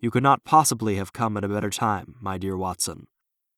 You could not possibly have come at a better time, my dear Watson.